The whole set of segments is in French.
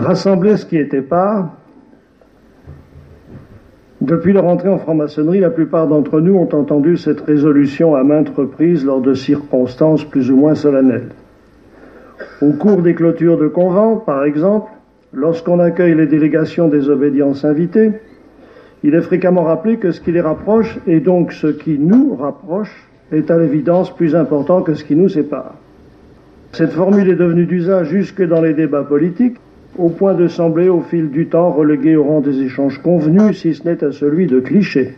Rassembler ce qui était pas. Depuis leur entrée en franc-maçonnerie, la plupart d'entre nous ont entendu cette résolution à maintes reprises lors de circonstances plus ou moins solennelles. Au cours des clôtures de convents, par exemple, lorsqu'on accueille les délégations des obédiences invitées, il est fréquemment rappelé que ce qui les rapproche, et donc ce qui nous rapproche, est à l'évidence plus important que ce qui nous sépare. Cette formule est devenue d'usage jusque dans les débats politiques, au point de sembler au fil du temps reléguée au rang des échanges convenus, si ce n'est à celui de clichés.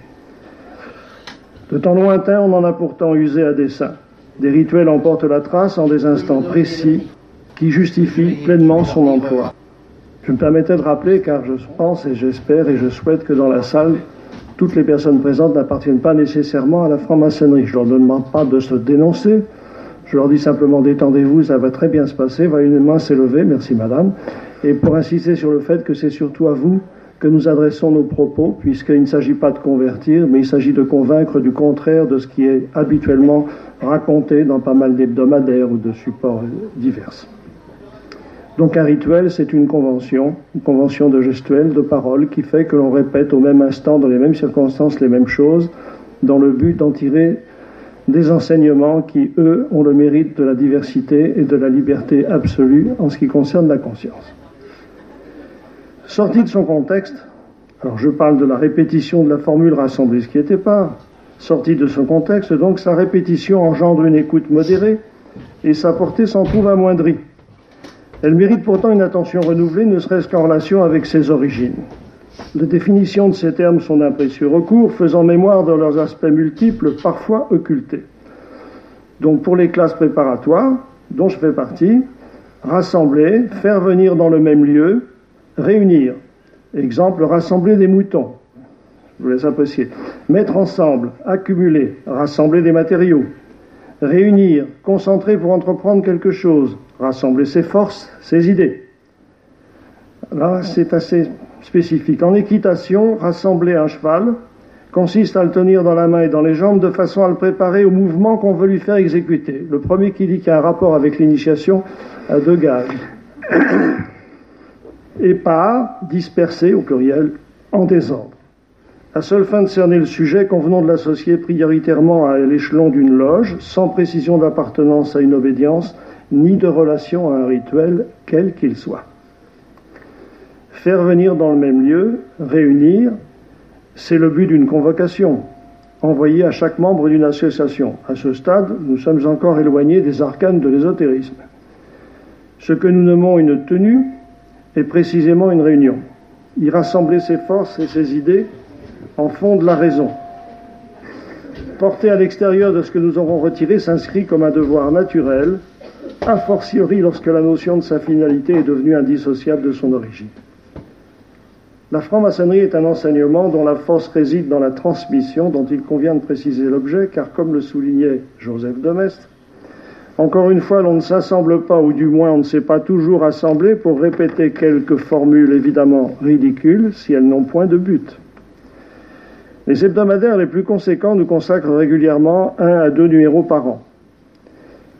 De temps lointain, on en a pourtant usé à dessein. Des rituels en portent la trace en des instants précis qui justifient pleinement son emploi. Je me permettais de rappeler, car je pense et j'espère et je souhaite que dans la salle, toutes les personnes présentes n'appartiennent pas nécessairement à la franc-maçonnerie. Je ne leur demande pas de se dénoncer. Je leur dis simplement détendez-vous, ça va très bien se passer. Voyez une main levée, merci madame. Et pour insister sur le fait que c'est surtout à vous que nous adressons nos propos, puisqu'il ne s'agit pas de convertir, mais il s'agit de convaincre du contraire de ce qui est habituellement raconté dans pas mal d'hebdomadaires ou de supports divers. Donc un rituel, c'est une convention, une convention de gestuelle, de parole, qui fait que l'on répète au même instant, dans les mêmes circonstances, les mêmes choses, dans le but d'en tirer des enseignements qui, eux, ont le mérite de la diversité et de la liberté absolue en ce qui concerne la conscience. Sorti de son contexte, alors je parle de la répétition de la formule rassemblée, ce qui n'était pas, sorti de son contexte, donc sa répétition engendre une écoute modérée et sa portée s'en trouve amoindrie. Elle mérite pourtant une attention renouvelée, ne serait-ce qu'en relation avec ses origines. Les définitions de ces termes sont d'un précieux recours, faisant mémoire de leurs aspects multiples, parfois occultés. Donc pour les classes préparatoires, dont je fais partie, rassembler, faire venir dans le même lieu, réunir. Exemple, rassembler des moutons. Je vous laisse apprécier. Mettre ensemble, accumuler, rassembler des matériaux. Réunir, concentrer pour entreprendre quelque chose, rassembler ses forces, ses idées. Là, c'est assez spécifique. En équitation, rassembler un cheval consiste à le tenir dans la main et dans les jambes de façon à le préparer au mouvement qu'on veut lui faire exécuter. Le premier qui dit qu'il y a un rapport avec l'initiation a deux gages. Et pas disperser, au pluriel, en désordre. À seule fin de cerner le sujet, convenons de l'associer prioritairement à l'échelon d'une loge, sans précision d'appartenance à une obédience, ni de relation à un rituel, quel qu'il soit. Faire venir dans le même lieu, réunir, c'est le but d'une convocation, envoyée à chaque membre d'une association. À ce stade, nous sommes encore éloignés des arcanes de l'ésotérisme. Ce que nous nommons une tenue est précisément une réunion. Y rassembler ses forces et ses idées en fond de la raison. Porter à l'extérieur de ce que nous aurons retiré s'inscrit comme un devoir naturel, a fortiori lorsque la notion de sa finalité est devenue indissociable de son origine. La franc-maçonnerie est un enseignement dont la force réside dans la transmission, dont il convient de préciser l'objet, car comme le soulignait Joseph de Mestre, encore une fois, l'on ne s'assemble pas, ou du moins on ne s'est pas toujours assemblé pour répéter quelques formules évidemment ridicules si elles n'ont point de but. Les hebdomadaires les plus conséquents nous consacrent régulièrement un à deux numéros par an.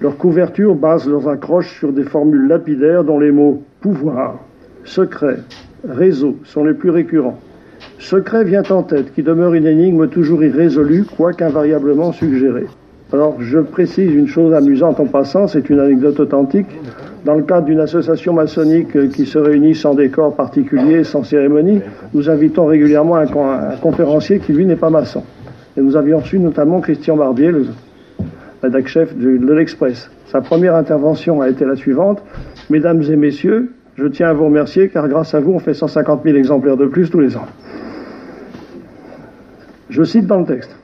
Leur couverture base leurs accroches sur des formules lapidaires dont les mots pouvoir, secret, réseau sont les plus récurrents. Secret vient en tête, qui demeure une énigme toujours irrésolue, quoique invariablement suggérée. Alors, je précise une chose amusante en passant, c'est une anecdote authentique. Dans le cadre d'une association maçonnique qui se réunit sans décor particulier, sans cérémonie, nous invitons régulièrement un, conférencier qui, lui, n'est pas maçon. Et nous avions reçu notamment Christian Barbier, le rédacteur-chef de l'Express. Sa première intervention a été la suivante. Mesdames et messieurs, je tiens à vous remercier car grâce à vous, on fait 150 000 exemplaires de plus tous les ans. Je cite dans le texte.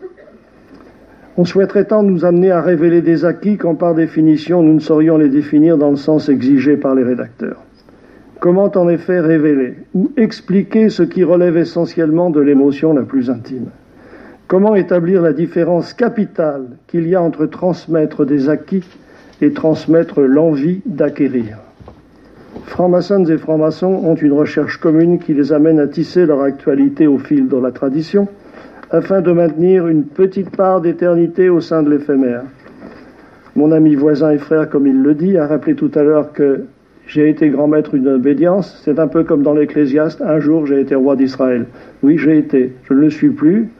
On souhaiterait tant nous amener à révéler des acquis quand par définition nous ne saurions les définir dans le sens exigé par les rédacteurs. Comment en effet révéler ou expliquer ce qui relève essentiellement de l'émotion la plus intime? Comment établir la différence capitale qu'il y a entre transmettre des acquis et transmettre l'envie d'acquérir? Francs-maçons et francs-maçons ont une recherche commune qui les amène à tisser leur actualité au fil de la tradition, afin de maintenir une petite part d'éternité au sein de l'éphémère. Mon ami voisin et frère, comme il le dit, a rappelé tout à l'heure que J'ai été grand maître d'une obédience. C'est un peu comme dans l'Ecclésiaste. Un jour, j'ai été roi d'Israël. Oui, j'ai été. Je ne le suis plus.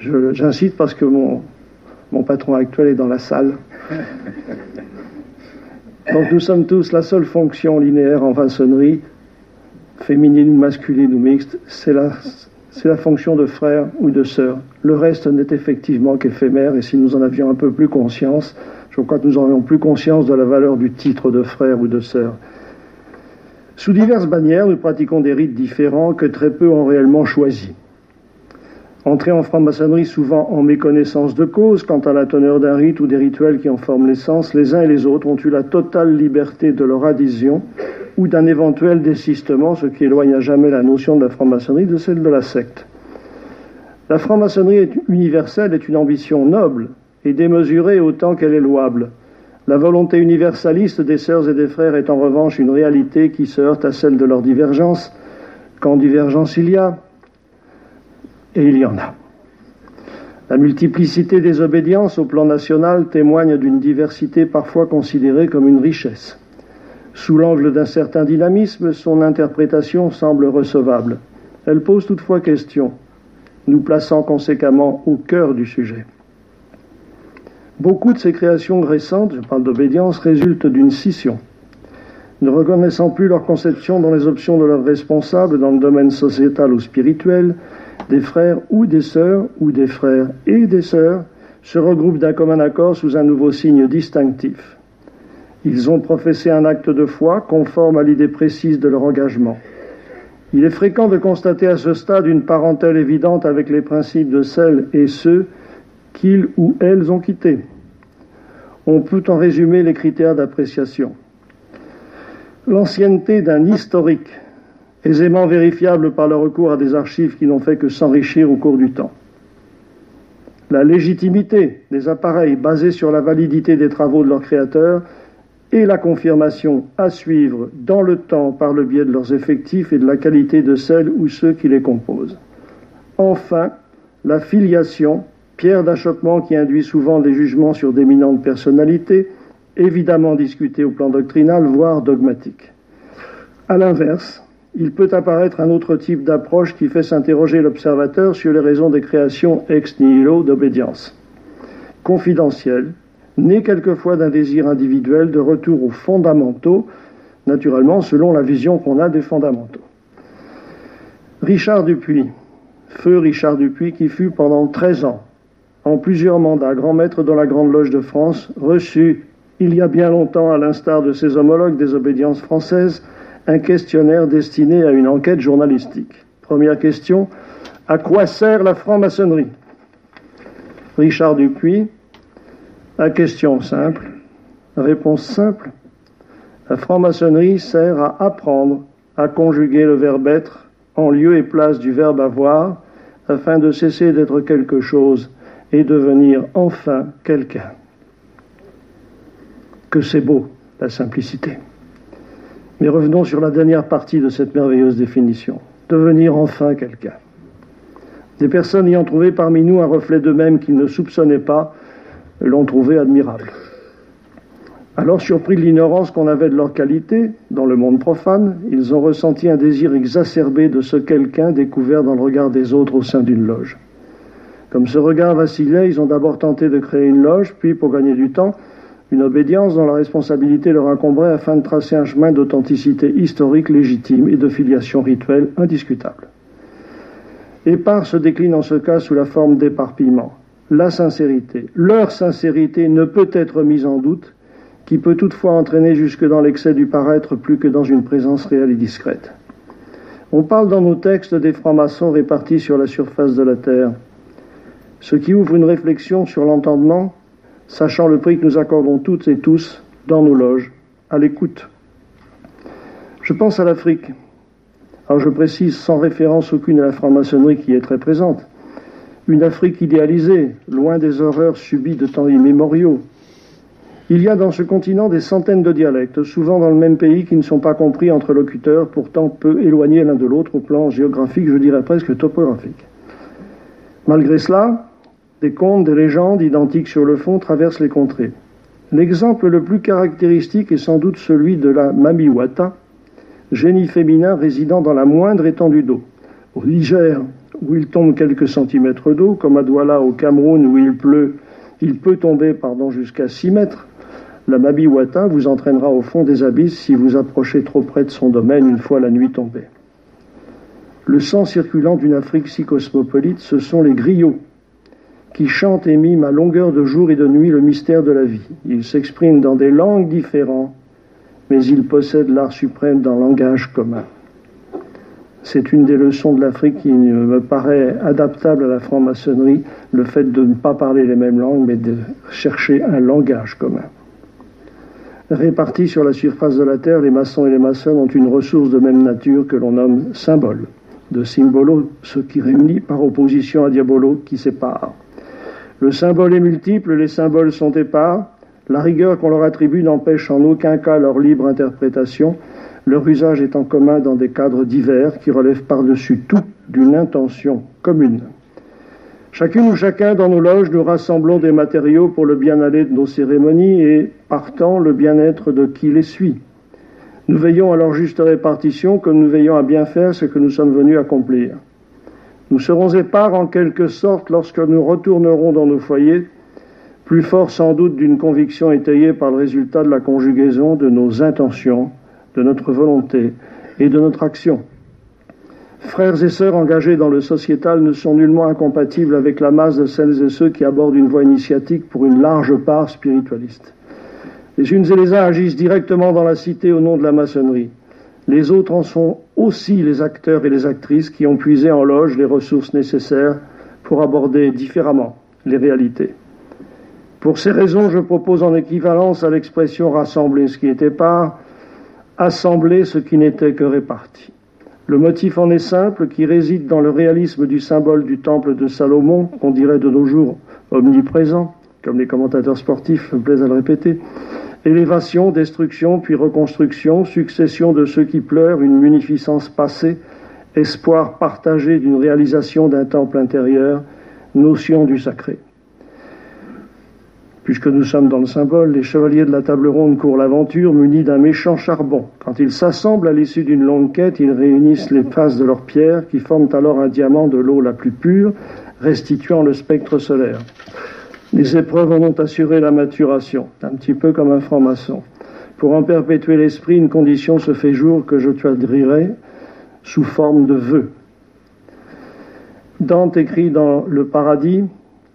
J'incite parce que mon, mon patron actuel est dans la salle. Donc nous sommes tous la seule fonction linéaire en maçonnerie, féminine ou masculine ou mixte, c'est la, c'est la fonction de frère ou de sœur. Le reste n'est effectivement qu'éphémère et si nous en avions un peu plus conscience, je crois que nous aurions plus conscience de la valeur du titre de frère ou de sœur. Sous diverses bannières, nous pratiquons des rites différents que très peu ont réellement choisis. Entrer en franc-maçonnerie souvent en méconnaissance de cause quant à la teneur d'un rite ou des rituels qui en forment l'essence, les uns et les autres ont eu la totale liberté de leur adhésion ou d'un éventuel désistement, ce qui éloigne à jamais la notion de la franc-maçonnerie de celle de la secte. La franc-maçonnerie universelle est une ambition noble et démesurée autant qu'elle est louable. La volonté universaliste des sœurs et des frères est en revanche une réalité qui se heurte à celle de leur divergence, quand divergence il y a, et il y en a. La multiplicité des obédiences au plan national témoigne d'une diversité parfois considérée comme une richesse. Sous l'angle d'un certain dynamisme, son interprétation semble recevable. Elle pose toutefois question, nous plaçant conséquemment au cœur du sujet. Beaucoup de ces créations récentes, je parle d'obédience, résultent d'une scission. Ne reconnaissant plus leur conception dans les options de leurs responsables dans le domaine sociétal ou spirituel, des frères ou des sœurs, ou des frères et des sœurs, se regroupent d'un commun accord sous un nouveau signe distinctif. Ils ont professé un acte de foi conforme à l'idée précise de leur engagement. Il est fréquent de constater à ce stade une parentèle évidente avec les principes de celles et ceux qu'ils ou elles ont quittés. On peut en résumer les critères d'appréciation. L'ancienneté d'un historique aisément vérifiable par le recours à des archives qui n'ont fait que s'enrichir au cours du temps. La légitimité des appareils basés sur la validité des travaux de leurs créateurs et la confirmation à suivre dans le temps par le biais de leurs effectifs et de la qualité de celles ou ceux qui les composent. Enfin, la filiation, pierre d'achoppement qui induit souvent des jugements sur d'éminentes personnalités, évidemment discutées au plan doctrinal, voire dogmatique. À l'inverse, il peut apparaître un autre type d'approche qui fait s'interroger l'observateur sur les raisons des créations ex nihilo d'obédience. Confidentielle, née quelquefois d'un désir individuel de retour aux fondamentaux, naturellement selon la vision qu'on a des fondamentaux. Richard Dupuis, feu Richard Dupuis, qui fut pendant 13 ans, en plusieurs mandats, grand maître dans la Grande Loge de France, reçu il y a bien longtemps, à l'instar de ses homologues des obédiences françaises, un questionnaire destiné à une enquête journalistique. Première question, à quoi sert la franc-maçonnerie? Richard Dupuis, à question simple, réponse simple, la franc-maçonnerie sert à apprendre à conjuguer le verbe être en lieu et place du verbe avoir afin de cesser d'être quelque chose et devenir enfin quelqu'un. Que c'est beau, la simplicité. Mais revenons sur la dernière partie de cette merveilleuse définition. Devenir enfin quelqu'un. Des personnes ayant trouvé parmi nous un reflet d'eux-mêmes qu'ils ne soupçonnaient pas l'ont trouvé admirable. Alors, surpris de l'ignorance qu'on avait de leur qualité dans le monde profane, ils ont ressenti un désir exacerbé de ce quelqu'un découvert dans le regard des autres au sein d'une loge. Comme ce regard vacillait, ils ont d'abord tenté de créer une loge, puis, pour gagner du temps, une obédience dont la responsabilité leur incomberait afin de tracer un chemin d'authenticité historique légitime et de filiation rituelle indiscutable. Épars se décline en ce cas sous la forme d'éparpillement. La sincérité, leur sincérité ne peut être mise en doute, qui peut toutefois entraîner jusque dans l'excès du paraître plus que dans une présence réelle et discrète. On parle dans nos textes des francs-maçons répartis sur la surface de la terre, ce qui ouvre une réflexion sur l'entendement sachant le prix que nous accordons toutes et tous dans nos loges, à l'écoute. Je pense à l'Afrique. Alors je précise sans référence aucune à la franc-maçonnerie qui est très présente. Une Afrique idéalisée, loin des horreurs subies de temps immémoriaux. Il y a dans ce continent des centaines de dialectes, souvent dans le même pays, qui ne sont pas compris entre locuteurs, pourtant peu éloignés l'un de l'autre au plan géographique, je dirais presque topographique. Malgré cela, des contes, des légendes identiques sur le fond traversent les contrées. L'exemple le plus caractéristique est sans doute celui de la Mamiwata, génie féminin résidant dans la moindre étendue d'eau. Au Niger, où il tombe quelques centimètres d'eau, comme à Douala au Cameroun où il pleut, il peut tomber pardon, jusqu'à 6 mètres, la Mabiwata vous entraînera au fond des abysses si vous approchez trop près de son domaine une fois la nuit tombée. Le sang circulant d'une Afrique si cosmopolite, ce sont les griots qui chantent et miment à longueur de jour et de nuit le mystère de la vie. Ils s'expriment dans des langues différentes, mais ils possèdent l'art suprême d'un langage commun. C'est une des leçons de l'Afrique qui me paraît adaptable à la franc-maçonnerie, le fait de ne pas parler les mêmes langues, mais de chercher un langage commun. Répartis sur la surface de la Terre, les maçons et les maçons ont une ressource de même nature que l'on nomme symbole. De symbolo, ce qui réunit par opposition à diabolo qui sépare. Le symbole est multiple, les symboles sont épars. La rigueur qu'on leur attribue n'empêche en aucun cas leur libre interprétation. Leur usage est en commun dans des cadres divers qui relèvent par-dessus tout d'une intention commune. Chacune ou chacun dans nos loges, nous rassemblons des matériaux pour le bien-aller de nos cérémonies et, partant, le bien-être de qui les suit. Nous veillons à leur juste répartition comme nous veillons à bien faire ce que nous sommes venus accomplir. Nous serons épars en quelque sorte lorsque nous retournerons dans nos foyers, plus forts sans doute d'une conviction étayée par le résultat de la conjugaison de nos intentions, de notre volonté et de notre action. Frères et sœurs engagés dans le sociétal ne sont nullement incompatibles avec la masse de celles et ceux qui abordent une voie initiatique pour une large part spiritualiste. Les unes et les uns agissent directement dans la cité au nom de la maçonnerie. Les autres en sont aussi les acteurs et les actrices qui ont puisé en loge les ressources nécessaires pour aborder différemment les réalités. Pour ces raisons, je propose en équivalence à l'expression rassembler ce qui était pas, assembler ce qui n'était que réparti. Le motif en est simple, qui réside dans le réalisme du symbole du temple de Salomon, qu'on dirait de nos jours omniprésent, comme les commentateurs sportifs plaisent à le répéter. Élévation, destruction, puis reconstruction, succession de ceux qui pleurent, une munificence passée, espoir partagé d'une réalisation d'un temple intérieur, notion du sacré. Puisque nous sommes dans le symbole, les chevaliers de la table ronde courent l'aventure munis d'un méchant charbon. Quand ils s'assemblent à l'issue d'une longue quête, ils réunissent les faces de leurs pierres qui forment alors un diamant de l'eau la plus pure, restituant le spectre solaire. Les épreuves en ont assuré la maturation, un petit peu comme un franc-maçon. Pour en perpétuer l'esprit, une condition se fait jour que je traduirai sous forme de vœux. Dante écrit dans Le Paradis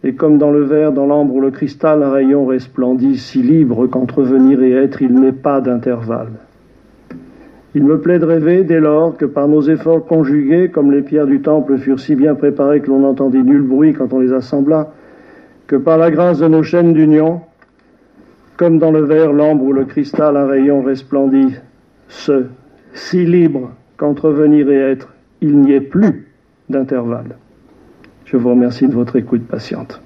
et comme dans le verre, dans l'ambre ou le cristal, un rayon resplendit, si libre qu'entrevenir et être, il n'est pas d'intervalle. Il me plaît de rêver, dès lors, que par nos efforts conjugués, comme les pierres du temple furent si bien préparées que l'on n'entendit nul bruit quand on les assembla, que par la grâce de nos chaînes d'union, comme dans le verre, l'ambre ou le cristal, un rayon resplendit, ce, si libre qu'entrevenir et être, il n'y ait plus d'intervalle. Je vous remercie de votre écoute patiente.